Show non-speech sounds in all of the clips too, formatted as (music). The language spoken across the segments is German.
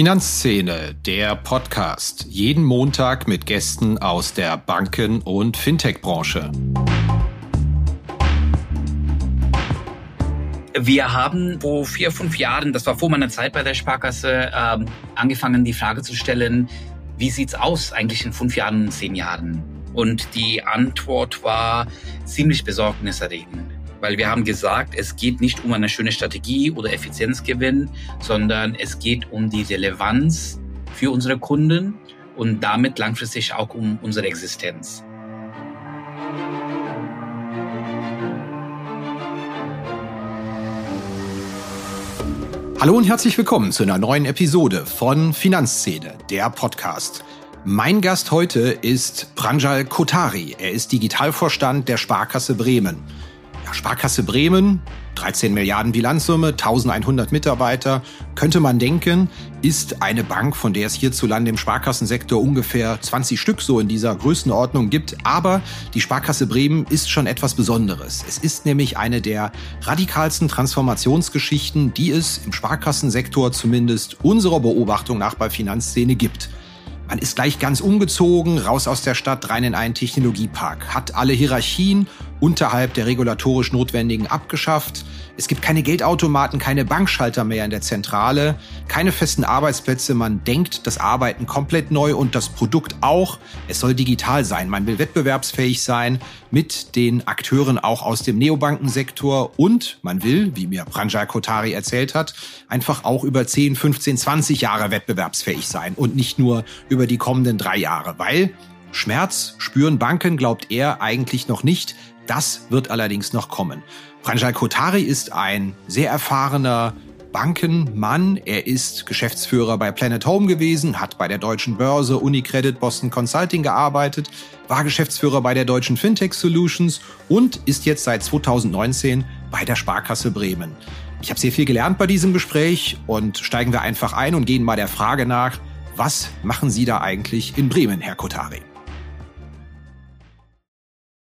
Finanzszene, der Podcast. Jeden Montag mit Gästen aus der Banken- und Fintech-Branche. Wir haben vor vier, fünf Jahren, das war vor meiner Zeit bei der Sparkasse, ähm, angefangen, die Frage zu stellen, wie sieht's aus eigentlich in fünf Jahren, zehn Jahren? Und die Antwort war ziemlich besorgniserregend weil wir haben gesagt, es geht nicht um eine schöne Strategie oder Effizienzgewinn, sondern es geht um die Relevanz für unsere Kunden und damit langfristig auch um unsere Existenz. Hallo und herzlich willkommen zu einer neuen Episode von Finanzszene, der Podcast. Mein Gast heute ist Pranjal Kotari. Er ist Digitalvorstand der Sparkasse Bremen. Sparkasse Bremen, 13 Milliarden Bilanzsumme, 1100 Mitarbeiter, könnte man denken, ist eine Bank, von der es hierzulande im Sparkassensektor ungefähr 20 Stück so in dieser Größenordnung gibt. Aber die Sparkasse Bremen ist schon etwas Besonderes. Es ist nämlich eine der radikalsten Transformationsgeschichten, die es im Sparkassensektor zumindest unserer Beobachtung nach bei Finanzszene gibt. Man ist gleich ganz umgezogen, raus aus der Stadt, rein in einen Technologiepark, hat alle Hierarchien unterhalb der regulatorisch Notwendigen abgeschafft. Es gibt keine Geldautomaten, keine Bankschalter mehr in der Zentrale, keine festen Arbeitsplätze. Man denkt das Arbeiten komplett neu und das Produkt auch. Es soll digital sein. Man will wettbewerbsfähig sein mit den Akteuren auch aus dem Neobankensektor und man will, wie mir Pranjal Kotari erzählt hat, einfach auch über 10, 15, 20 Jahre wettbewerbsfähig sein und nicht nur über die kommenden drei Jahre, weil Schmerz spüren Banken, glaubt er eigentlich noch nicht. Das wird allerdings noch kommen. Pranjal Kotari ist ein sehr erfahrener Bankenmann. Er ist Geschäftsführer bei Planet Home gewesen, hat bei der Deutschen Börse, Unicredit, Boston Consulting gearbeitet, war Geschäftsführer bei der Deutschen Fintech Solutions und ist jetzt seit 2019 bei der Sparkasse Bremen. Ich habe sehr viel gelernt bei diesem Gespräch und steigen wir einfach ein und gehen mal der Frage nach, was machen Sie da eigentlich in Bremen, Herr Kotari?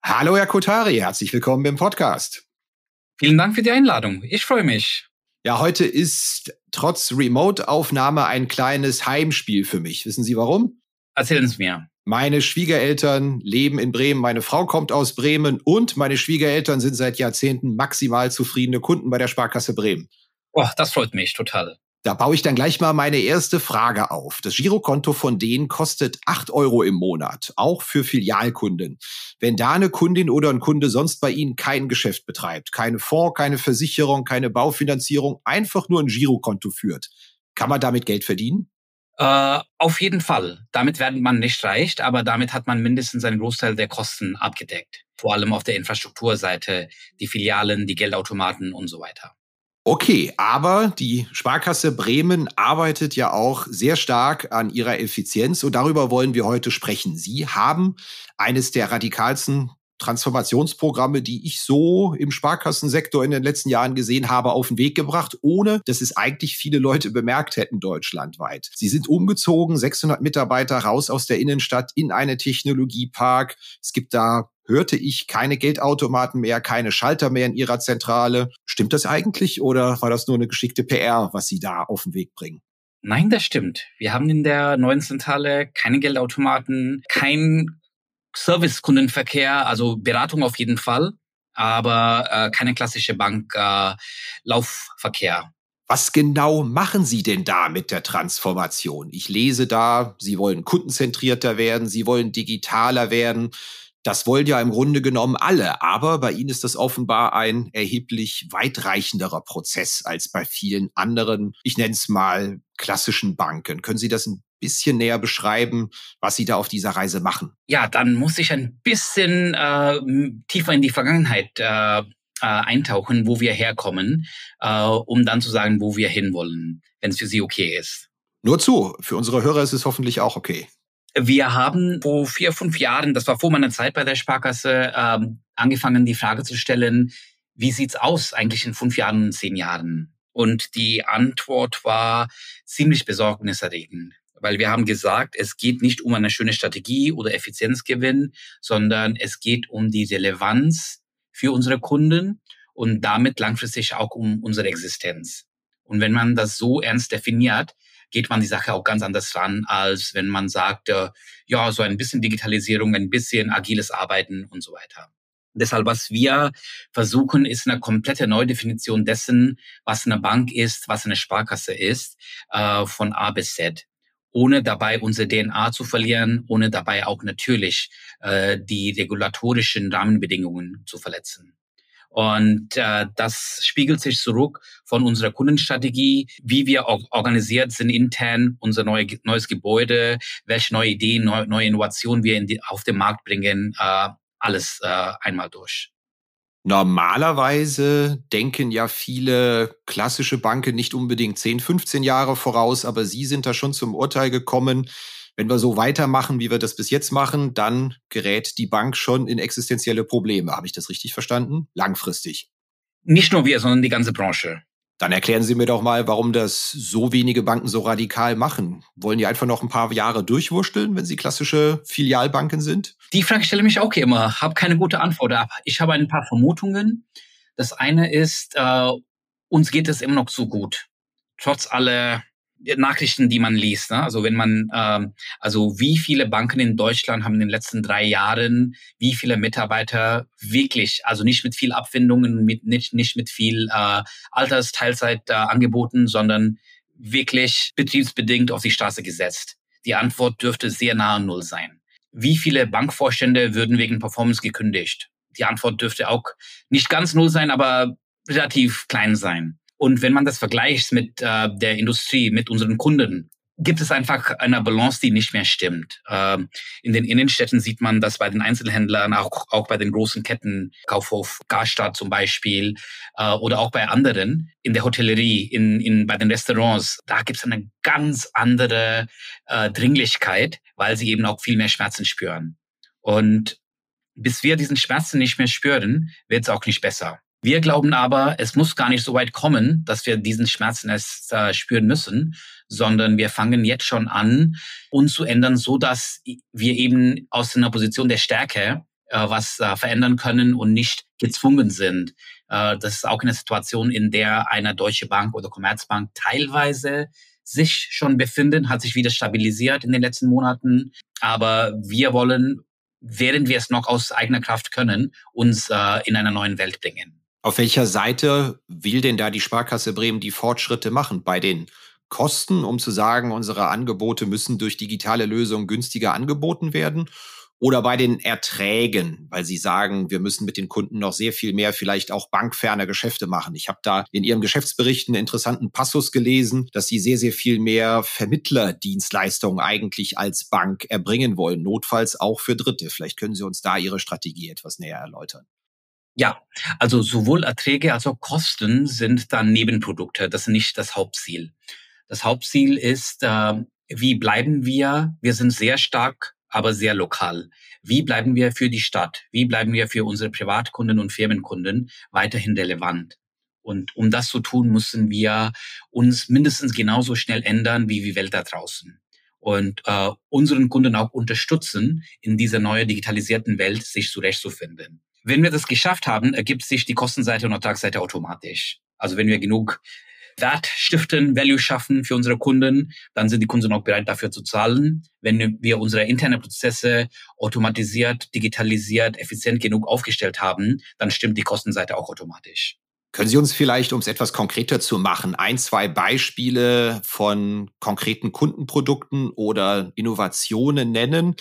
Hallo, Herr Kotari, herzlich willkommen im Podcast. Vielen Dank für die Einladung. Ich freue mich. Ja, heute ist trotz Remote-Aufnahme ein kleines Heimspiel für mich. Wissen Sie warum? Erzählen Sie mir. Meine Schwiegereltern leben in Bremen, meine Frau kommt aus Bremen und meine Schwiegereltern sind seit Jahrzehnten maximal zufriedene Kunden bei der Sparkasse Bremen. Oh, das freut mich total. Da baue ich dann gleich mal meine erste Frage auf. Das Girokonto von denen kostet acht Euro im Monat, auch für Filialkunden. Wenn da eine Kundin oder ein Kunde sonst bei Ihnen kein Geschäft betreibt, keine Fonds, keine Versicherung, keine Baufinanzierung, einfach nur ein Girokonto führt, kann man damit Geld verdienen? Äh, auf jeden Fall. Damit werden man nicht reich, aber damit hat man mindestens einen Großteil der Kosten abgedeckt. Vor allem auf der Infrastrukturseite, die Filialen, die Geldautomaten und so weiter. Okay, aber die Sparkasse Bremen arbeitet ja auch sehr stark an ihrer Effizienz und darüber wollen wir heute sprechen. Sie haben eines der radikalsten Transformationsprogramme, die ich so im Sparkassensektor in den letzten Jahren gesehen habe, auf den Weg gebracht, ohne dass es eigentlich viele Leute bemerkt hätten deutschlandweit. Sie sind umgezogen, 600 Mitarbeiter raus aus der Innenstadt in eine Technologiepark. Es gibt da hörte ich keine Geldautomaten mehr, keine Schalter mehr in ihrer Zentrale. Stimmt das eigentlich oder war das nur eine geschickte PR, was Sie da auf den Weg bringen? Nein, das stimmt. Wir haben in der neuen Zentrale keine Geldautomaten, kein Servicekundenverkehr, also Beratung auf jeden Fall, aber äh, keine klassische Banklaufverkehr. Äh, was genau machen Sie denn da mit der Transformation? Ich lese da, Sie wollen kundenzentrierter werden, Sie wollen digitaler werden. Das wollen ja im Grunde genommen alle, aber bei Ihnen ist das offenbar ein erheblich weitreichenderer Prozess als bei vielen anderen, ich nenne es mal klassischen Banken. Können Sie das ein bisschen näher beschreiben, was Sie da auf dieser Reise machen? Ja, dann muss ich ein bisschen äh, tiefer in die Vergangenheit äh, äh, eintauchen, wo wir herkommen, äh, um dann zu sagen, wo wir hinwollen, wenn es für Sie okay ist. Nur zu, für unsere Hörer ist es hoffentlich auch okay. Wir haben vor vier, fünf Jahren, das war vor meiner Zeit bei der Sparkasse, ähm, angefangen, die Frage zu stellen, wie sieht's aus eigentlich in fünf Jahren, zehn Jahren? Und die Antwort war ziemlich besorgniserregend, weil wir haben gesagt, es geht nicht um eine schöne Strategie oder Effizienzgewinn, sondern es geht um die Relevanz für unsere Kunden und damit langfristig auch um unsere Existenz. Und wenn man das so ernst definiert, geht man die Sache auch ganz anders ran, als wenn man sagt, äh, ja, so ein bisschen Digitalisierung, ein bisschen agiles Arbeiten und so weiter. Deshalb, was wir versuchen, ist eine komplette Neudefinition dessen, was eine Bank ist, was eine Sparkasse ist, äh, von A bis Z ohne dabei unsere DNA zu verlieren, ohne dabei auch natürlich äh, die regulatorischen Rahmenbedingungen zu verletzen. Und äh, das spiegelt sich zurück von unserer Kundenstrategie, wie wir organisiert sind intern, unser neue, neues Gebäude, welche neue Ideen, neue, neue Innovationen wir in die, auf den Markt bringen, äh, alles äh, einmal durch. Normalerweise denken ja viele klassische Banken nicht unbedingt 10, 15 Jahre voraus, aber Sie sind da schon zum Urteil gekommen, wenn wir so weitermachen, wie wir das bis jetzt machen, dann gerät die Bank schon in existenzielle Probleme. Habe ich das richtig verstanden? Langfristig. Nicht nur wir, sondern die ganze Branche. Dann erklären Sie mir doch mal, warum das so wenige Banken so radikal machen. Wollen die einfach noch ein paar Jahre durchwursteln, wenn sie klassische Filialbanken sind? Die Frage stelle mich auch immer. Habe keine gute Antwort. Ich habe ein paar Vermutungen. Das eine ist, äh, uns geht es immer noch so gut. Trotz aller Nachrichten, die man liest. Ne? Also wenn man, ähm, also wie viele Banken in Deutschland haben in den letzten drei Jahren, wie viele Mitarbeiter wirklich, also nicht mit viel Abfindungen, mit, nicht, nicht mit viel äh, Altersteilzeit äh, angeboten, sondern wirklich betriebsbedingt auf die Straße gesetzt. Die Antwort dürfte sehr nahe Null sein. Wie viele Bankvorstände würden wegen Performance gekündigt? Die Antwort dürfte auch nicht ganz null sein, aber relativ klein sein. Und wenn man das vergleicht mit äh, der Industrie, mit unseren Kunden, gibt es einfach eine Balance, die nicht mehr stimmt. Ähm, in den Innenstädten sieht man das bei den Einzelhändlern, auch, auch bei den großen Ketten, Kaufhof, Karstadt zum Beispiel, äh, oder auch bei anderen, in der Hotellerie, in, in, bei den Restaurants, da gibt es eine ganz andere äh, Dringlichkeit, weil sie eben auch viel mehr Schmerzen spüren. Und bis wir diesen Schmerzen nicht mehr spüren, wird es auch nicht besser. Wir glauben aber, es muss gar nicht so weit kommen, dass wir diesen Schmerzen erst äh, spüren müssen, sondern wir fangen jetzt schon an, uns zu ändern, so dass wir eben aus einer Position der Stärke äh, was äh, verändern können und nicht gezwungen sind. Äh, das ist auch eine Situation, in der eine Deutsche Bank oder Commerzbank teilweise sich schon befinden, hat sich wieder stabilisiert in den letzten Monaten. Aber wir wollen, während wir es noch aus eigener Kraft können, uns äh, in einer neuen Welt bringen. Auf welcher Seite will denn da die Sparkasse Bremen die Fortschritte machen? Bei den Kosten, um zu sagen, unsere Angebote müssen durch digitale Lösungen günstiger angeboten werden? Oder bei den Erträgen, weil Sie sagen, wir müssen mit den Kunden noch sehr viel mehr vielleicht auch bankferne Geschäfte machen. Ich habe da in Ihrem Geschäftsbericht einen interessanten Passus gelesen, dass Sie sehr, sehr viel mehr Vermittlerdienstleistungen eigentlich als Bank erbringen wollen, notfalls auch für Dritte. Vielleicht können Sie uns da Ihre Strategie etwas näher erläutern. Ja, also sowohl Erträge als auch Kosten sind dann Nebenprodukte. Das ist nicht das Hauptziel. Das Hauptziel ist, äh, wie bleiben wir? Wir sind sehr stark, aber sehr lokal. Wie bleiben wir für die Stadt? Wie bleiben wir für unsere Privatkunden und Firmenkunden weiterhin relevant? Und um das zu tun, müssen wir uns mindestens genauso schnell ändern wie die Welt da draußen und äh, unseren Kunden auch unterstützen, in dieser neuen digitalisierten Welt sich zurechtzufinden. Wenn wir das geschafft haben, ergibt sich die Kostenseite und Ertragsseite automatisch. Also wenn wir genug Wert stiften, Value schaffen für unsere Kunden, dann sind die Kunden auch bereit dafür zu zahlen. Wenn wir unsere internen Prozesse automatisiert, digitalisiert, effizient genug aufgestellt haben, dann stimmt die Kostenseite auch automatisch. Können Sie uns vielleicht, um es etwas konkreter zu machen, ein, zwei Beispiele von konkreten Kundenprodukten oder Innovationen nennen,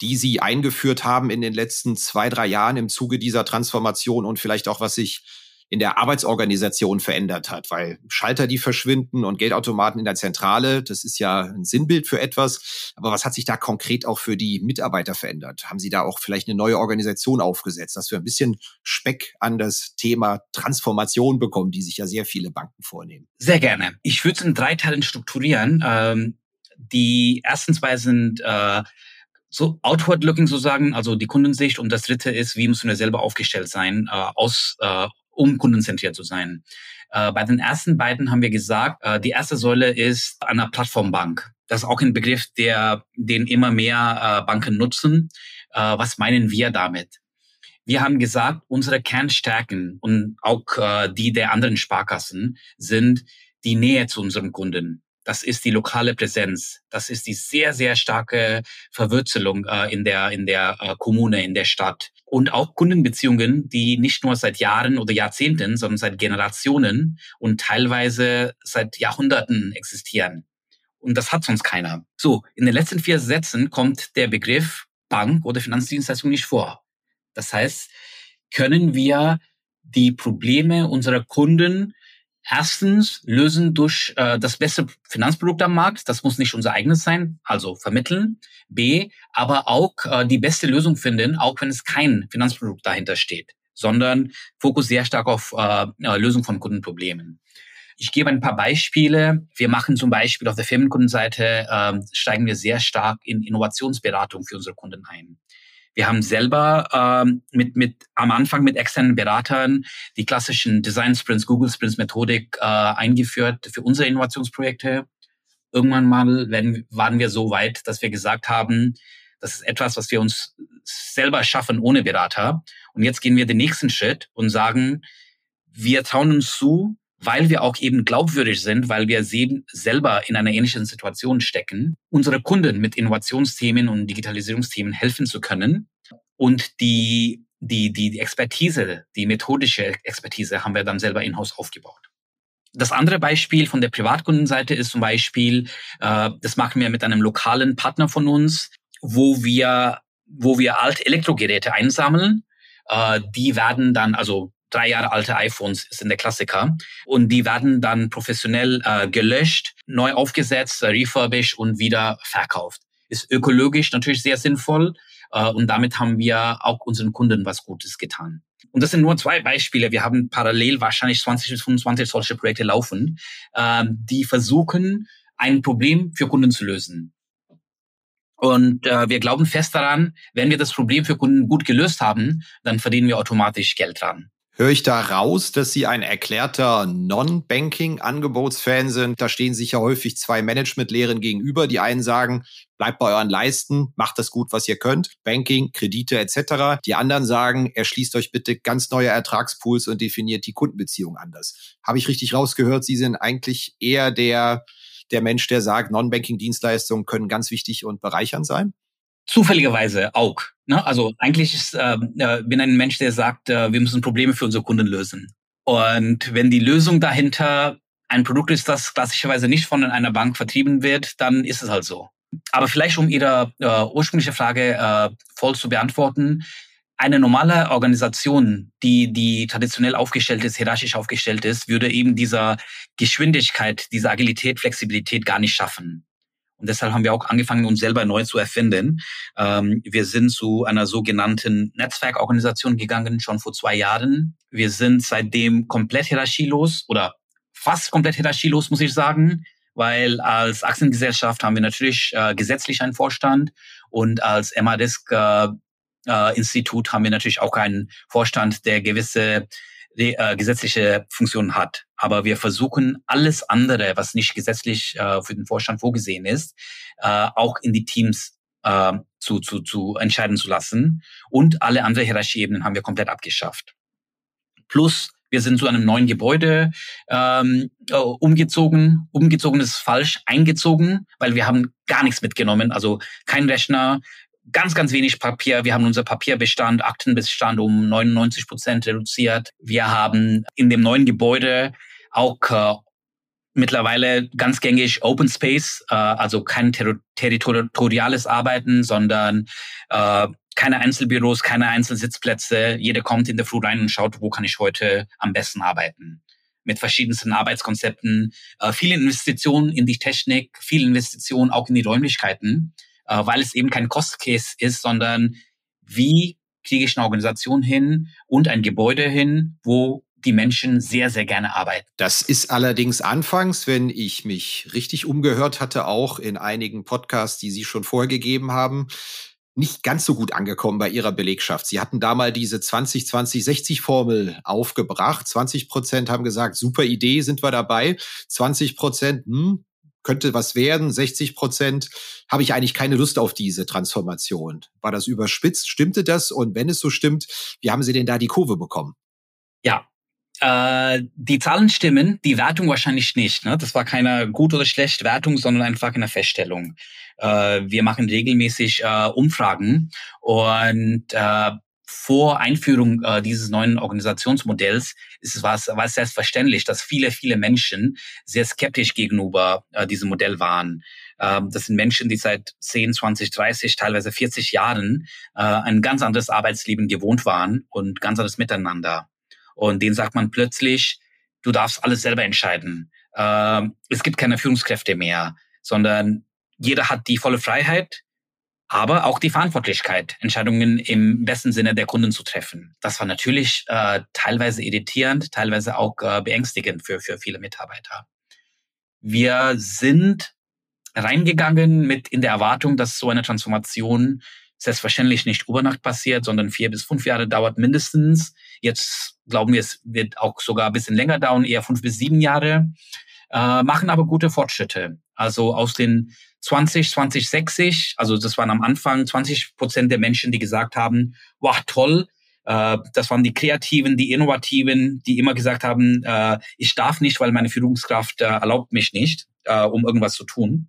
die Sie eingeführt haben in den letzten zwei, drei Jahren im Zuge dieser Transformation und vielleicht auch, was sich in der Arbeitsorganisation verändert hat, weil Schalter, die verschwinden und Geldautomaten in der Zentrale, das ist ja ein Sinnbild für etwas. Aber was hat sich da konkret auch für die Mitarbeiter verändert? Haben Sie da auch vielleicht eine neue Organisation aufgesetzt, dass wir ein bisschen Speck an das Thema Transformation bekommen, die sich ja sehr viele Banken vornehmen? Sehr gerne. Ich würde es in drei Teilen strukturieren. Ähm, die ersten zwei sind äh, so outward looking sozusagen, also die Kundensicht und das dritte ist, wie müssen wir selber aufgestellt sein, äh, aus, äh, um kundenzentriert zu sein. Äh, bei den ersten beiden haben wir gesagt, äh, die erste Säule ist eine Plattformbank. Das ist auch ein Begriff, der, den immer mehr äh, Banken nutzen. Äh, was meinen wir damit? Wir haben gesagt, unsere Kernstärken und auch äh, die der anderen Sparkassen sind die Nähe zu unseren Kunden das ist die lokale Präsenz. Das ist die sehr, sehr starke Verwurzelung äh, in der, in der äh, Kommune, in der Stadt. Und auch Kundenbeziehungen, die nicht nur seit Jahren oder Jahrzehnten, sondern seit Generationen und teilweise seit Jahrhunderten existieren. Und das hat sonst keiner. So, in den letzten vier Sätzen kommt der Begriff Bank oder Finanzdienstleistung nicht vor. Das heißt, können wir die Probleme unserer Kunden erstens lösen durch äh, das beste Finanzprodukt am Markt. Das muss nicht unser eigenes sein, also vermitteln. B, aber auch äh, die beste Lösung finden, auch wenn es kein Finanzprodukt dahinter steht, sondern Fokus sehr stark auf äh, Lösung von Kundenproblemen. Ich gebe ein paar Beispiele. Wir machen zum Beispiel auf der Firmenkundenseite, äh, steigen wir sehr stark in Innovationsberatung für unsere Kunden ein. Wir haben selber ähm, mit, mit am Anfang mit externen Beratern die klassischen Design Sprints, Google Sprints Methodik äh, eingeführt für unsere Innovationsprojekte. Irgendwann mal werden, waren wir so weit, dass wir gesagt haben, das ist etwas, was wir uns selber schaffen ohne Berater. Und jetzt gehen wir den nächsten Schritt und sagen, wir trauen uns zu, weil wir auch eben glaubwürdig sind, weil wir selber in einer ähnlichen Situation stecken, unsere Kunden mit Innovationsthemen und Digitalisierungsthemen helfen zu können. Und die, die, die Expertise, die methodische Expertise haben wir dann selber in-house aufgebaut. Das andere Beispiel von der Privatkundenseite ist zum Beispiel, äh, das machen wir mit einem lokalen Partner von uns, wo wir, wo wir alte Elektrogeräte einsammeln. Äh, die werden dann, also drei Jahre alte iPhones sind der Klassiker. Und die werden dann professionell äh, gelöscht, neu aufgesetzt, refurbished und wieder verkauft. Ist ökologisch natürlich sehr sinnvoll. Äh, und damit haben wir auch unseren Kunden was Gutes getan. Und das sind nur zwei Beispiele. Wir haben parallel wahrscheinlich 20 bis 25 solche Projekte laufen, äh, die versuchen, ein Problem für Kunden zu lösen. Und äh, wir glauben fest daran, wenn wir das Problem für Kunden gut gelöst haben, dann verdienen wir automatisch Geld dran. Höre ich da raus, dass Sie ein erklärter Non-Banking-Angebotsfan sind? Da stehen sich ja häufig zwei Managementlehren gegenüber. Die einen sagen, bleibt bei euren Leisten, macht das gut, was ihr könnt, Banking, Kredite etc. Die anderen sagen, erschließt euch bitte ganz neue Ertragspools und definiert die Kundenbeziehung anders. Habe ich richtig rausgehört? Sie sind eigentlich eher der, der Mensch, der sagt, Non-Banking-Dienstleistungen können ganz wichtig und bereichernd sein? Zufälligerweise auch. Ne? Also eigentlich ist, äh, äh, bin ein Mensch, der sagt, äh, wir müssen Probleme für unsere Kunden lösen. Und wenn die Lösung dahinter ein Produkt ist, das klassischerweise nicht von einer Bank vertrieben wird, dann ist es halt so. Aber vielleicht um Ihre äh, ursprüngliche Frage äh, voll zu beantworten, eine normale Organisation, die, die traditionell aufgestellt ist, hierarchisch aufgestellt ist, würde eben dieser Geschwindigkeit, dieser Agilität, Flexibilität gar nicht schaffen. Und deshalb haben wir auch angefangen, uns selber neu zu erfinden. Ähm, wir sind zu einer sogenannten Netzwerkorganisation gegangen, schon vor zwei Jahren. Wir sind seitdem komplett hierarchielos oder fast komplett hierarchielos, muss ich sagen, weil als Aktiengesellschaft haben wir natürlich äh, gesetzlich einen Vorstand und als MADISC äh, äh, Institut haben wir natürlich auch einen Vorstand, der gewisse äh, gesetzliche Funktionen hat. Aber wir versuchen alles andere, was nicht gesetzlich äh, für den Vorstand vorgesehen ist, äh, auch in die Teams äh, zu, zu, zu entscheiden zu lassen. Und alle andere Hierarchieebenen haben wir komplett abgeschafft. Plus wir sind zu einem neuen Gebäude ähm, äh, umgezogen. Umgezogen ist falsch, eingezogen, weil wir haben gar nichts mitgenommen. Also kein Rechner, ganz, ganz wenig Papier. Wir haben unser Papierbestand, Aktenbestand um 99 Prozent reduziert. Wir haben in dem neuen Gebäude auch äh, mittlerweile ganz gängig Open Space, äh, also kein ter territoriales Arbeiten, sondern äh, keine Einzelbüros, keine Einzelsitzplätze. Jeder kommt in der Früh rein und schaut, wo kann ich heute am besten arbeiten. Mit verschiedensten Arbeitskonzepten, äh, viele Investitionen in die Technik, viele Investitionen auch in die Räumlichkeiten äh, weil es eben kein Cost-Case ist, sondern wie kriege ich eine Organisation hin und ein Gebäude hin, wo die Menschen sehr, sehr gerne arbeiten. Das ist allerdings anfangs, wenn ich mich richtig umgehört hatte, auch in einigen Podcasts, die Sie schon vorgegeben haben, nicht ganz so gut angekommen bei Ihrer Belegschaft. Sie hatten da mal diese 20-20-60-Formel aufgebracht. 20 Prozent haben gesagt, super Idee, sind wir dabei. 20 Prozent, hm, könnte was werden. 60 Prozent habe ich eigentlich keine Lust auf diese Transformation. War das überspitzt? Stimmte das? Und wenn es so stimmt, wie haben Sie denn da die Kurve bekommen? Ja, äh, die Zahlen stimmen, die Wertung wahrscheinlich nicht. Ne? Das war keine gut oder schlecht Wertung, sondern einfach eine Feststellung. Äh, wir machen regelmäßig äh, Umfragen und vor Einführung äh, dieses neuen Organisationsmodells ist es was, was selbstverständlich, dass viele, viele Menschen sehr skeptisch gegenüber äh, diesem Modell waren. Ähm, das sind Menschen, die seit 10, 20, 30, teilweise 40 Jahren äh, ein ganz anderes Arbeitsleben gewohnt waren und ganz anderes Miteinander. Und denen sagt man plötzlich, du darfst alles selber entscheiden. Ähm, es gibt keine Führungskräfte mehr, sondern jeder hat die volle Freiheit, aber auch die Verantwortlichkeit, Entscheidungen im besten Sinne der Kunden zu treffen. Das war natürlich äh, teilweise irritierend, teilweise auch äh, beängstigend für, für viele Mitarbeiter. Wir sind reingegangen mit in der Erwartung, dass so eine Transformation selbstverständlich nicht über Nacht passiert, sondern vier bis fünf Jahre dauert mindestens. Jetzt glauben wir, es wird auch sogar ein bisschen länger dauern, eher fünf bis sieben Jahre, äh, machen aber gute Fortschritte. Also aus den 20, 20, 60, also das waren am Anfang 20 Prozent der Menschen, die gesagt haben, wow, toll, äh, das waren die Kreativen, die Innovativen, die immer gesagt haben, äh, ich darf nicht, weil meine Führungskraft äh, erlaubt mich nicht, äh, um irgendwas zu tun.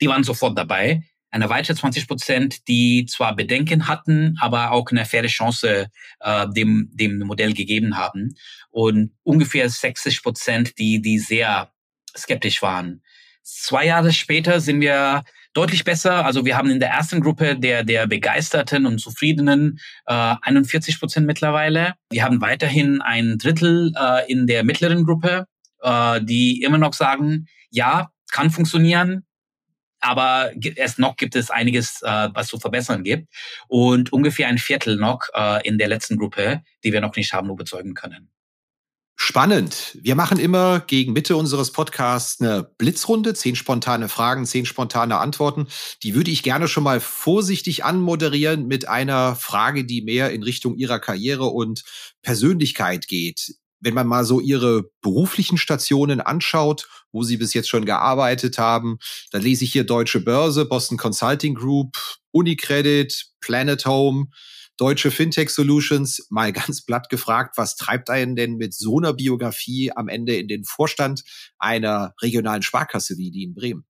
Die waren sofort dabei eine weitere 20 Prozent, die zwar Bedenken hatten, aber auch eine faire Chance äh, dem, dem Modell gegeben haben. Und ungefähr 60 Prozent, die, die sehr skeptisch waren. Zwei Jahre später sind wir deutlich besser. Also wir haben in der ersten Gruppe der, der Begeisterten und Zufriedenen äh, 41 Prozent mittlerweile. Wir haben weiterhin ein Drittel äh, in der mittleren Gruppe, äh, die immer noch sagen, ja, kann funktionieren, aber erst noch gibt es einiges, äh, was zu verbessern gibt. Und ungefähr ein Viertel noch äh, in der letzten Gruppe, die wir noch nicht haben überzeugen können. Spannend. Wir machen immer gegen Mitte unseres Podcasts eine Blitzrunde, zehn spontane Fragen, zehn spontane Antworten. Die würde ich gerne schon mal vorsichtig anmoderieren mit einer Frage, die mehr in Richtung Ihrer Karriere und Persönlichkeit geht wenn man mal so ihre beruflichen Stationen anschaut, wo sie bis jetzt schon gearbeitet haben, dann lese ich hier Deutsche Börse, Boston Consulting Group, Unicredit, Planet Home, Deutsche Fintech Solutions. Mal ganz platt gefragt, was treibt einen denn mit so einer Biografie am Ende in den Vorstand einer regionalen Sparkasse wie die in Bremen?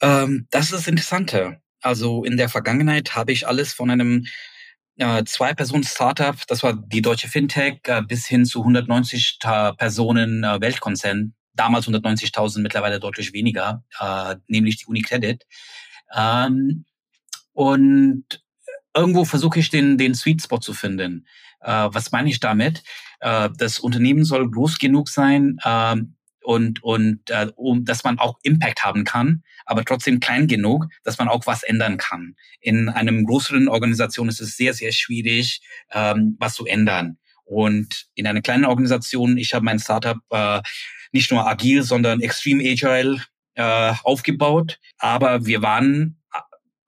Ähm, das ist das Interessante. Also in der Vergangenheit habe ich alles von einem äh, zwei Personen Startup, das war die deutsche Fintech, äh, bis hin zu 190 Personen äh, Weltkonzern, damals 190.000, mittlerweile deutlich weniger, äh, nämlich die Unicredit. Ähm, und irgendwo versuche ich den, den Sweet Spot zu finden. Äh, was meine ich damit? Äh, das Unternehmen soll groß genug sein, äh, und, und äh, um, dass man auch Impact haben kann, aber trotzdem klein genug, dass man auch was ändern kann. In einem größeren Organisation ist es sehr, sehr schwierig, ähm, was zu ändern. Und in einer kleinen Organisation, ich habe mein Startup äh, nicht nur agil, sondern extrem agile äh, aufgebaut, aber wir waren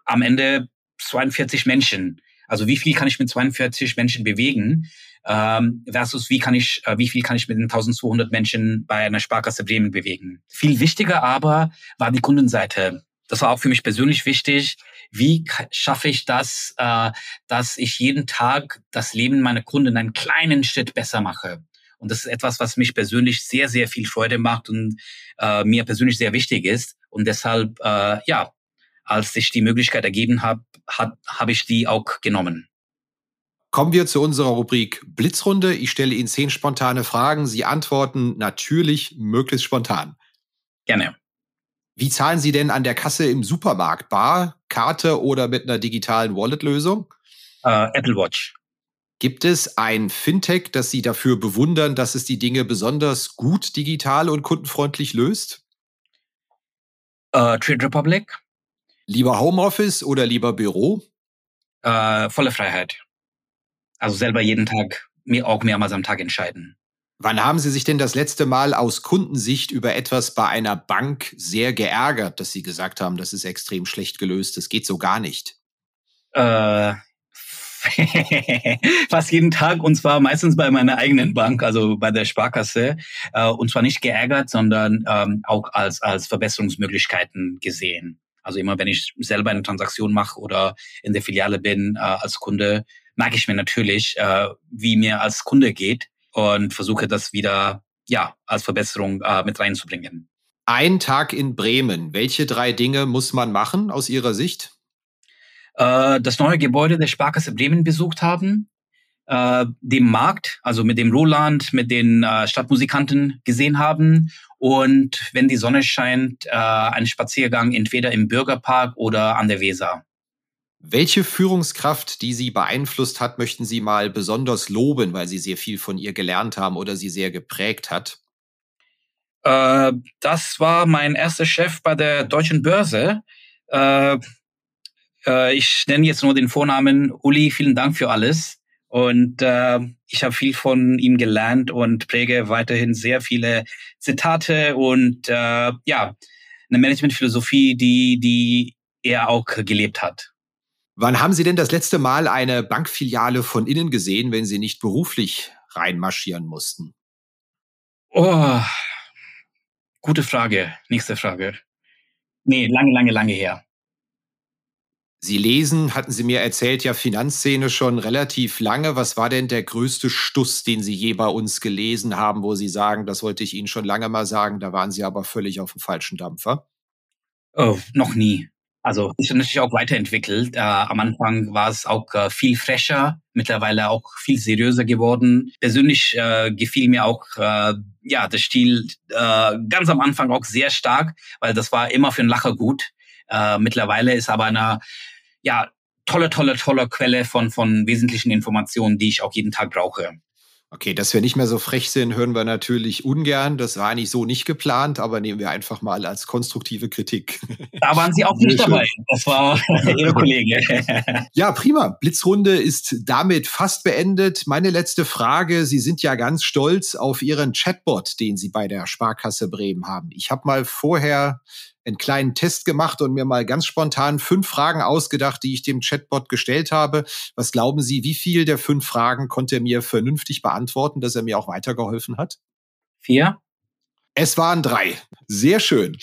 am Ende 42 Menschen. Also wie viel kann ich mit 42 Menschen bewegen? ähm, versus wie kann ich, äh, wie viel kann ich mit den 1200 Menschen bei einer Sparkasse Bremen bewegen. Viel wichtiger aber war die Kundenseite. Das war auch für mich persönlich wichtig. Wie schaffe ich das, äh, dass ich jeden Tag das Leben meiner Kunden einen kleinen Schritt besser mache? Und das ist etwas, was mich persönlich sehr, sehr viel Freude macht und äh, mir persönlich sehr wichtig ist. Und deshalb, äh, ja, als sich die Möglichkeit ergeben hat, hat habe ich die auch genommen. Kommen wir zu unserer Rubrik Blitzrunde. Ich stelle Ihnen zehn spontane Fragen. Sie antworten natürlich möglichst spontan. Gerne. Wie zahlen Sie denn an der Kasse im Supermarkt? Bar, Karte oder mit einer digitalen Wallet-Lösung? Uh, Apple Watch. Gibt es ein Fintech, das Sie dafür bewundern, dass es die Dinge besonders gut digital und kundenfreundlich löst? Uh, Trade Republic. Lieber Homeoffice oder lieber Büro? Uh, volle Freiheit. Also selber jeden Tag, mir auch mehrmals am Tag entscheiden. Wann haben Sie sich denn das letzte Mal aus Kundensicht über etwas bei einer Bank sehr geärgert, dass Sie gesagt haben, das ist extrem schlecht gelöst, das geht so gar nicht? Äh, (laughs) fast jeden Tag und zwar meistens bei meiner eigenen Bank, also bei der Sparkasse. Äh, und zwar nicht geärgert, sondern ähm, auch als, als Verbesserungsmöglichkeiten gesehen. Also immer wenn ich selber eine Transaktion mache oder in der Filiale bin äh, als Kunde, merke ich mir natürlich, äh, wie mir als Kunde geht und versuche das wieder ja als Verbesserung äh, mit reinzubringen. Ein Tag in Bremen. Welche drei Dinge muss man machen aus Ihrer Sicht? Äh, das neue Gebäude der Sparkasse Bremen besucht haben, äh, dem Markt, also mit dem Roland, mit den äh, Stadtmusikanten gesehen haben und wenn die Sonne scheint, äh, einen Spaziergang entweder im Bürgerpark oder an der Weser. Welche Führungskraft, die Sie beeinflusst hat, möchten Sie mal besonders loben, weil Sie sehr viel von ihr gelernt haben oder sie sehr geprägt hat? Äh, das war mein erster Chef bei der Deutschen Börse. Äh, äh, ich nenne jetzt nur den Vornamen Uli. Vielen Dank für alles. Und äh, ich habe viel von ihm gelernt und präge weiterhin sehr viele Zitate und äh, ja, eine Managementphilosophie, die, die er auch gelebt hat. Wann haben Sie denn das letzte Mal eine Bankfiliale von innen gesehen, wenn Sie nicht beruflich reinmarschieren mussten? Oh, gute Frage. Nächste Frage. Nee, lange, lange, lange her. Sie lesen, hatten Sie mir erzählt, ja Finanzszene schon relativ lange. Was war denn der größte Stuss, den Sie je bei uns gelesen haben, wo Sie sagen, das wollte ich Ihnen schon lange mal sagen, da waren Sie aber völlig auf dem falschen Dampfer? Oh, noch nie. Also ist natürlich auch weiterentwickelt. Äh, am Anfang war es auch äh, viel fresher, mittlerweile auch viel seriöser geworden. Persönlich äh, gefiel mir auch äh, ja der Stil äh, ganz am Anfang auch sehr stark, weil das war immer für einen Lacher gut. Äh, mittlerweile ist aber eine ja tolle, tolle, tolle Quelle von von wesentlichen Informationen, die ich auch jeden Tag brauche. Okay, dass wir nicht mehr so frech sind, hören wir natürlich ungern. Das war eigentlich so nicht geplant, aber nehmen wir einfach mal als konstruktive Kritik. (laughs) Da waren Sie auch nicht dabei. Das war (laughs) Ihre Kollege. (laughs) Ja, prima. Blitzrunde ist damit fast beendet. Meine letzte Frage. Sie sind ja ganz stolz auf Ihren Chatbot, den Sie bei der Sparkasse Bremen haben. Ich habe mal vorher einen kleinen Test gemacht und mir mal ganz spontan fünf Fragen ausgedacht, die ich dem Chatbot gestellt habe. Was glauben Sie, wie viel der fünf Fragen konnte er mir vernünftig beantworten, dass er mir auch weitergeholfen hat? Vier. Es waren drei. Sehr schön.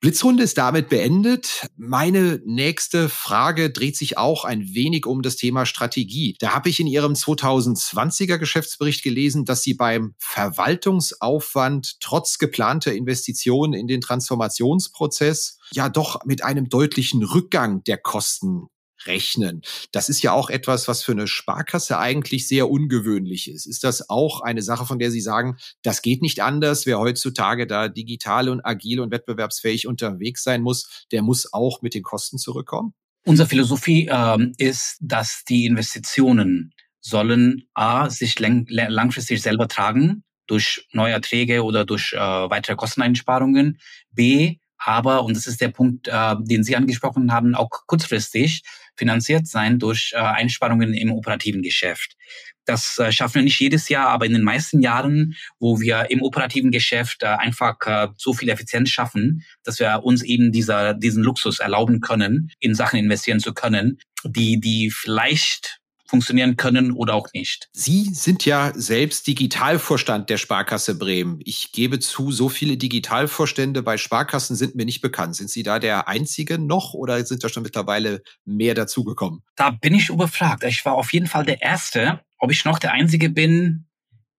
Blitzrunde ist damit beendet. Meine nächste Frage dreht sich auch ein wenig um das Thema Strategie. Da habe ich in Ihrem 2020er Geschäftsbericht gelesen, dass Sie beim Verwaltungsaufwand trotz geplanter Investitionen in den Transformationsprozess ja doch mit einem deutlichen Rückgang der Kosten rechnen. Das ist ja auch etwas, was für eine Sparkasse eigentlich sehr ungewöhnlich ist. Ist das auch eine Sache, von der Sie sagen, das geht nicht anders? Wer heutzutage da digital und agil und wettbewerbsfähig unterwegs sein muss, der muss auch mit den Kosten zurückkommen? Unsere Philosophie ähm, ist, dass die Investitionen sollen A, sich lang langfristig selber tragen durch neue Erträge oder durch äh, weitere Kosteneinsparungen. B, aber, und das ist der Punkt, äh, den Sie angesprochen haben, auch kurzfristig finanziert sein durch äh, Einsparungen im operativen Geschäft. Das äh, schaffen wir nicht jedes Jahr, aber in den meisten Jahren, wo wir im operativen Geschäft äh, einfach äh, so viel Effizienz schaffen, dass wir uns eben dieser, diesen Luxus erlauben können, in Sachen investieren zu können, die, die vielleicht funktionieren können oder auch nicht. Sie sind ja selbst Digitalvorstand der Sparkasse Bremen. Ich gebe zu, so viele Digitalvorstände bei Sparkassen sind mir nicht bekannt. Sind Sie da der Einzige noch oder sind da schon mittlerweile mehr dazugekommen? Da bin ich überfragt. Ich war auf jeden Fall der Erste. Ob ich noch der Einzige bin,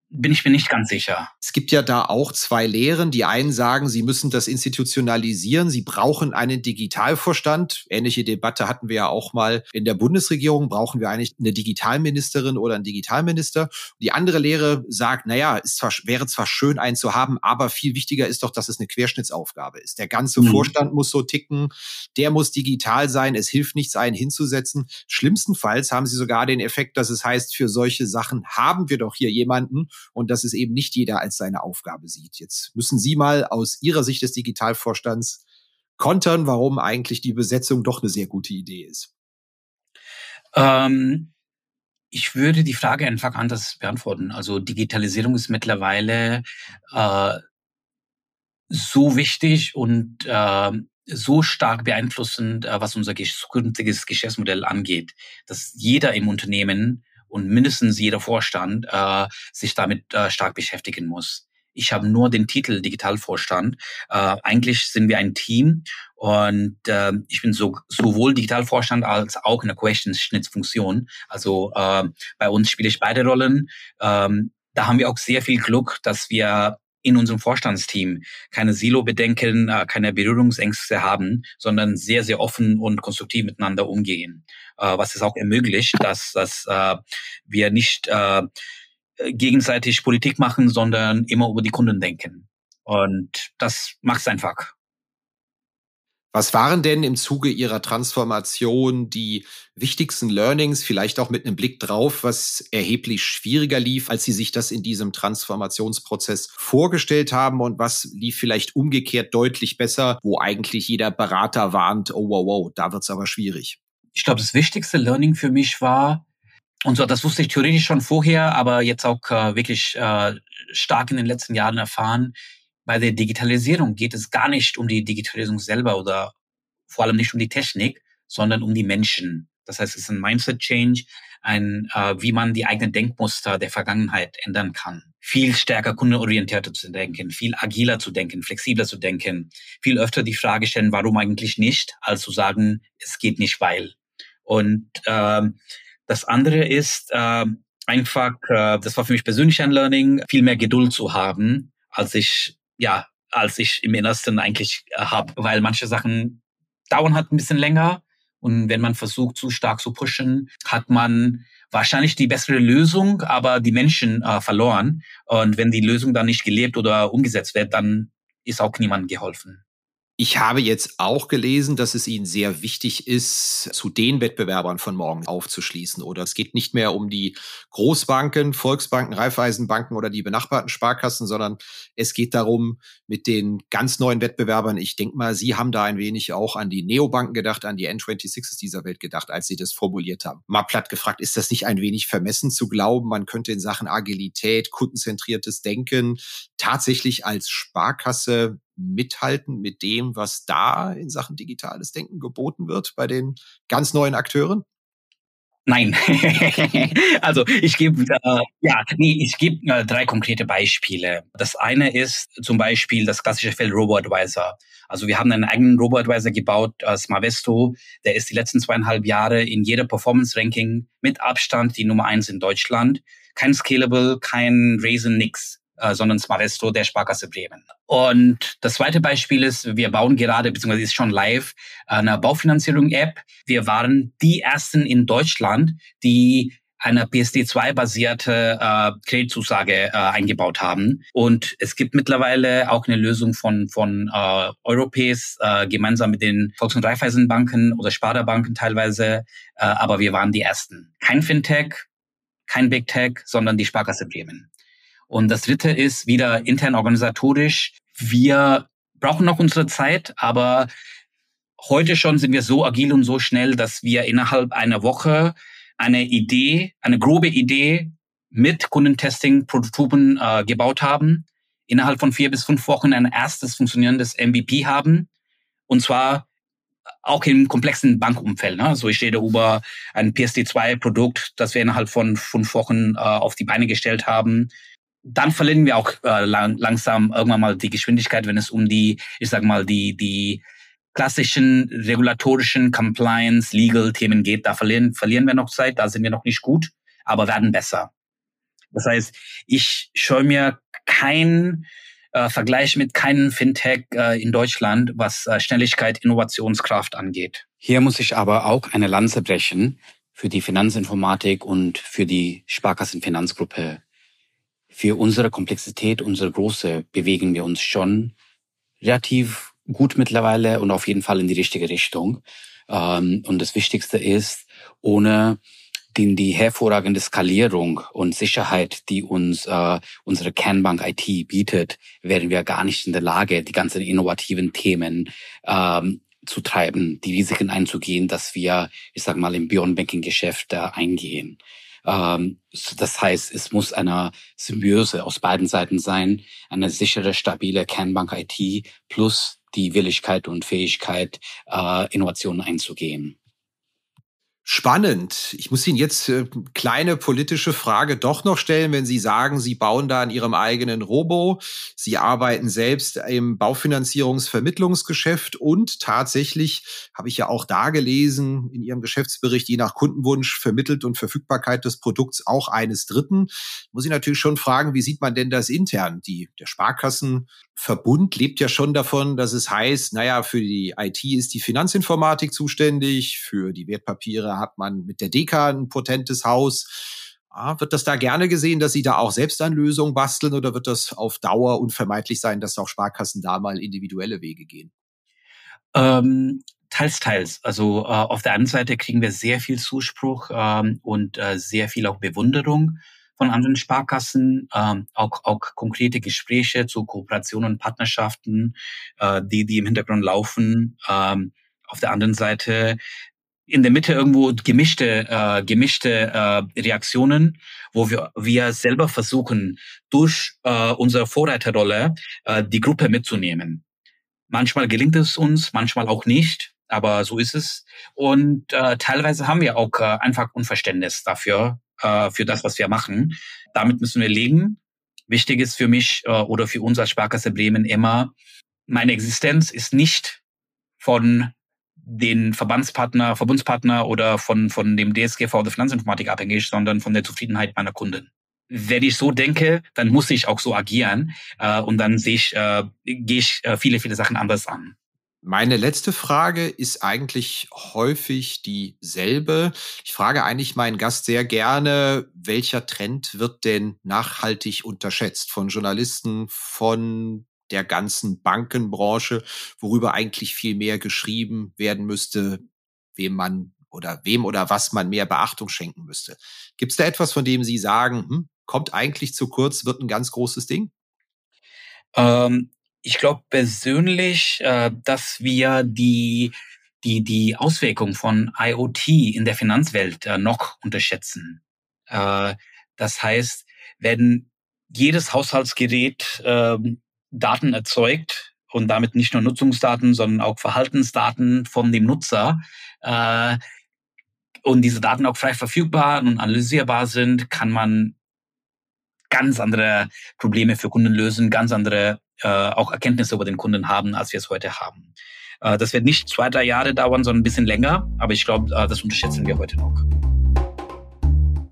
bin ich mir nicht ganz sicher. Es gibt ja da auch zwei Lehren. Die einen sagen, sie müssen das institutionalisieren, sie brauchen einen Digitalvorstand. Ähnliche Debatte hatten wir ja auch mal in der Bundesregierung. Brauchen wir eigentlich eine Digitalministerin oder einen Digitalminister? Die andere Lehre sagt, naja, es zwar, wäre zwar schön, einen zu haben, aber viel wichtiger ist doch, dass es eine Querschnittsaufgabe ist. Der ganze mhm. Vorstand muss so ticken, der muss digital sein. Es hilft nichts, einen hinzusetzen. Schlimmstenfalls haben sie sogar den Effekt, dass es heißt, für solche Sachen haben wir doch hier jemanden, und dass es eben nicht jeder als seine Aufgabe sieht. Jetzt müssen Sie mal aus Ihrer Sicht des Digitalvorstands kontern, warum eigentlich die Besetzung doch eine sehr gute Idee ist. Ähm, ich würde die Frage einfach anders beantworten. Also Digitalisierung ist mittlerweile äh, so wichtig und äh, so stark beeinflussend, äh, was unser zukünftiges Geschäftsmodell angeht, dass jeder im Unternehmen und mindestens jeder Vorstand äh, sich damit äh, stark beschäftigen muss. Ich habe nur den Titel Digitalvorstand. Äh, eigentlich sind wir ein Team und äh, ich bin so, sowohl Digitalvorstand als auch in der Questions-Schnittfunktion. Also äh, bei uns spiele ich beide Rollen. Ähm, da haben wir auch sehr viel Glück, dass wir in unserem Vorstandsteam keine Silo-Bedenken, äh, keine Berührungsängste haben, sondern sehr, sehr offen und konstruktiv miteinander umgehen. Äh, was es auch ermöglicht, dass, dass äh, wir nicht gegenseitig Politik machen, sondern immer über die Kunden denken. Und das macht es einfach. Was waren denn im Zuge Ihrer Transformation die wichtigsten Learnings, vielleicht auch mit einem Blick drauf, was erheblich schwieriger lief, als Sie sich das in diesem Transformationsprozess vorgestellt haben und was lief vielleicht umgekehrt deutlich besser, wo eigentlich jeder Berater warnt, oh wow, wow, da wird's aber schwierig? Ich glaube, das wichtigste Learning für mich war, und so, das wusste ich theoretisch schon vorher, aber jetzt auch äh, wirklich äh, stark in den letzten Jahren erfahren, bei der Digitalisierung geht es gar nicht um die Digitalisierung selber oder vor allem nicht um die Technik, sondern um die Menschen. Das heißt, es ist ein Mindset-Change, ein, äh, wie man die eigenen Denkmuster der Vergangenheit ändern kann. Viel stärker kundenorientierter zu denken, viel agiler zu denken, flexibler zu denken, viel öfter die Frage stellen, warum eigentlich nicht, als zu sagen, es geht nicht, weil. Und äh, das andere ist äh, einfach, äh, das war für mich persönlich ein Learning, viel mehr Geduld zu haben, als ich ja, als ich im Innersten eigentlich äh, habe, weil manche Sachen dauern halt ein bisschen länger und wenn man versucht, zu stark zu pushen, hat man wahrscheinlich die bessere Lösung, aber die Menschen äh, verloren. Und wenn die Lösung dann nicht gelebt oder umgesetzt wird, dann ist auch niemandem geholfen. Ich habe jetzt auch gelesen, dass es Ihnen sehr wichtig ist, zu den Wettbewerbern von morgen aufzuschließen. Oder es geht nicht mehr um die Großbanken, Volksbanken, Raiffeisenbanken oder die benachbarten Sparkassen, sondern es geht darum, mit den ganz neuen Wettbewerbern, ich denke mal, Sie haben da ein wenig auch an die Neobanken gedacht, an die N26s dieser Welt gedacht, als Sie das formuliert haben. Mal platt gefragt, ist das nicht ein wenig vermessen zu glauben, man könnte in Sachen Agilität, kundenzentriertes Denken tatsächlich als Sparkasse mithalten mit dem, was da in Sachen digitales Denken geboten wird bei den ganz neuen Akteuren? Nein. (laughs) also ich gebe äh, ja, nee, ich gebe äh, drei konkrete Beispiele. Das eine ist zum Beispiel das klassische Feld Robo-Advisor. Also wir haben einen eigenen Robo-Advisor gebaut, äh, Smarvesto. Der ist die letzten zweieinhalb Jahre in jeder Performance-Ranking mit Abstand die Nummer eins in Deutschland. Kein Scalable, kein Raisin, nix sondern Smaresto der Sparkasse Bremen. Und das zweite Beispiel ist, wir bauen gerade, beziehungsweise ist schon live, eine Baufinanzierung-App. Wir waren die ersten in Deutschland, die eine PSD2-basierte äh, Kreditzusage äh, eingebaut haben. Und es gibt mittlerweile auch eine Lösung von, von äh, Europäs, äh, gemeinsam mit den Volks- und Raiffeisenbanken oder Sparda-Banken teilweise. Äh, aber wir waren die Ersten. Kein Fintech, kein Big Tech, sondern die Sparkasse Bremen. Und das dritte ist wieder intern organisatorisch. Wir brauchen noch unsere Zeit, aber heute schon sind wir so agil und so schnell, dass wir innerhalb einer Woche eine Idee, eine grobe Idee mit Kundentesting, Prototypen äh, gebaut haben, innerhalb von vier bis fünf Wochen ein erstes funktionierendes MVP haben. Und zwar auch im komplexen Bankumfeld. Ne? Also ich rede über ein PSD2-Produkt, das wir innerhalb von fünf Wochen äh, auf die Beine gestellt haben, dann verlieren wir auch äh, lang, langsam irgendwann mal die Geschwindigkeit, wenn es um die, ich sag mal, die, die klassischen regulatorischen Compliance, Legal-Themen geht. Da verlieren, verlieren wir noch Zeit, da sind wir noch nicht gut, aber werden besser. Das heißt, ich scheue mir keinen äh, Vergleich mit keinem Fintech äh, in Deutschland, was äh, Schnelligkeit, Innovationskraft angeht. Hier muss ich aber auch eine Lanze brechen für die Finanzinformatik und für die Sparkassenfinanzgruppe für unsere Komplexität, unsere Große bewegen wir uns schon relativ gut mittlerweile und auf jeden Fall in die richtige Richtung. Ähm, und das Wichtigste ist, ohne den, die hervorragende Skalierung und Sicherheit, die uns äh, unsere Kernbank IT bietet, wären wir gar nicht in der Lage, die ganzen innovativen Themen ähm, zu treiben, die Risiken einzugehen, dass wir, ich sag mal, im Beyond Banking Geschäft äh, eingehen. Ähm, das heißt, es muss eine Symbiose aus beiden Seiten sein, eine sichere, stabile Kernbank IT plus die Willigkeit und Fähigkeit, äh, Innovationen einzugehen. Spannend. Ich muss Ihnen jetzt äh, kleine politische Frage doch noch stellen, wenn Sie sagen, Sie bauen da an Ihrem eigenen Robo. Sie arbeiten selbst im Baufinanzierungsvermittlungsgeschäft und tatsächlich habe ich ja auch da gelesen in Ihrem Geschäftsbericht, je nach Kundenwunsch vermittelt und Verfügbarkeit des Produkts auch eines Dritten. Muss ich natürlich schon fragen, wie sieht man denn das intern? Die, der Sparkassenverbund lebt ja schon davon, dass es heißt, naja, für die IT ist die Finanzinformatik zuständig, für die Wertpapiere hat man mit der Deka ein potentes Haus. Ah, wird das da gerne gesehen, dass Sie da auch selbst an Lösungen basteln oder wird das auf Dauer unvermeidlich sein, dass auch Sparkassen da mal individuelle Wege gehen? Ähm, teils, teils. Also äh, auf der einen Seite kriegen wir sehr viel Zuspruch ähm, und äh, sehr viel auch Bewunderung von anderen Sparkassen, ähm, auch, auch konkrete Gespräche zu Kooperationen und Partnerschaften, äh, die, die im Hintergrund laufen. Ähm, auf der anderen Seite in der Mitte irgendwo gemischte, äh, gemischte äh, Reaktionen, wo wir, wir selber versuchen, durch äh, unsere Vorreiterrolle äh, die Gruppe mitzunehmen. Manchmal gelingt es uns, manchmal auch nicht, aber so ist es. Und äh, teilweise haben wir auch äh, einfach Unverständnis dafür, äh, für das, was wir machen. Damit müssen wir leben. Wichtig ist für mich äh, oder für uns als Sparkasse Bremen immer, meine Existenz ist nicht von den Verbandspartner, Verbundspartner oder von, von dem DSGV der Finanzinformatik abhängig, sondern von der Zufriedenheit meiner Kunden. Wenn ich so denke, dann muss ich auch so agieren äh, und dann sehe ich, äh, gehe ich äh, viele, viele Sachen anders an. Meine letzte Frage ist eigentlich häufig dieselbe. Ich frage eigentlich meinen Gast sehr gerne, welcher Trend wird denn nachhaltig unterschätzt von Journalisten, von der ganzen Bankenbranche, worüber eigentlich viel mehr geschrieben werden müsste, wem man oder wem oder was man mehr Beachtung schenken müsste. Gibt es da etwas, von dem Sie sagen, hm, kommt eigentlich zu kurz, wird ein ganz großes Ding? Ähm, ich glaube persönlich, äh, dass wir die die die Auswirkung von IoT in der Finanzwelt äh, noch unterschätzen. Äh, das heißt, wenn jedes Haushaltsgerät ähm, Daten erzeugt und damit nicht nur Nutzungsdaten, sondern auch Verhaltensdaten von dem Nutzer. Äh, und diese Daten auch frei verfügbar und analysierbar sind, kann man ganz andere Probleme für Kunden lösen, ganz andere äh, auch Erkenntnisse über den Kunden haben, als wir es heute haben. Äh, das wird nicht zwei, drei Jahre dauern, sondern ein bisschen länger, aber ich glaube, äh, das unterschätzen wir heute noch.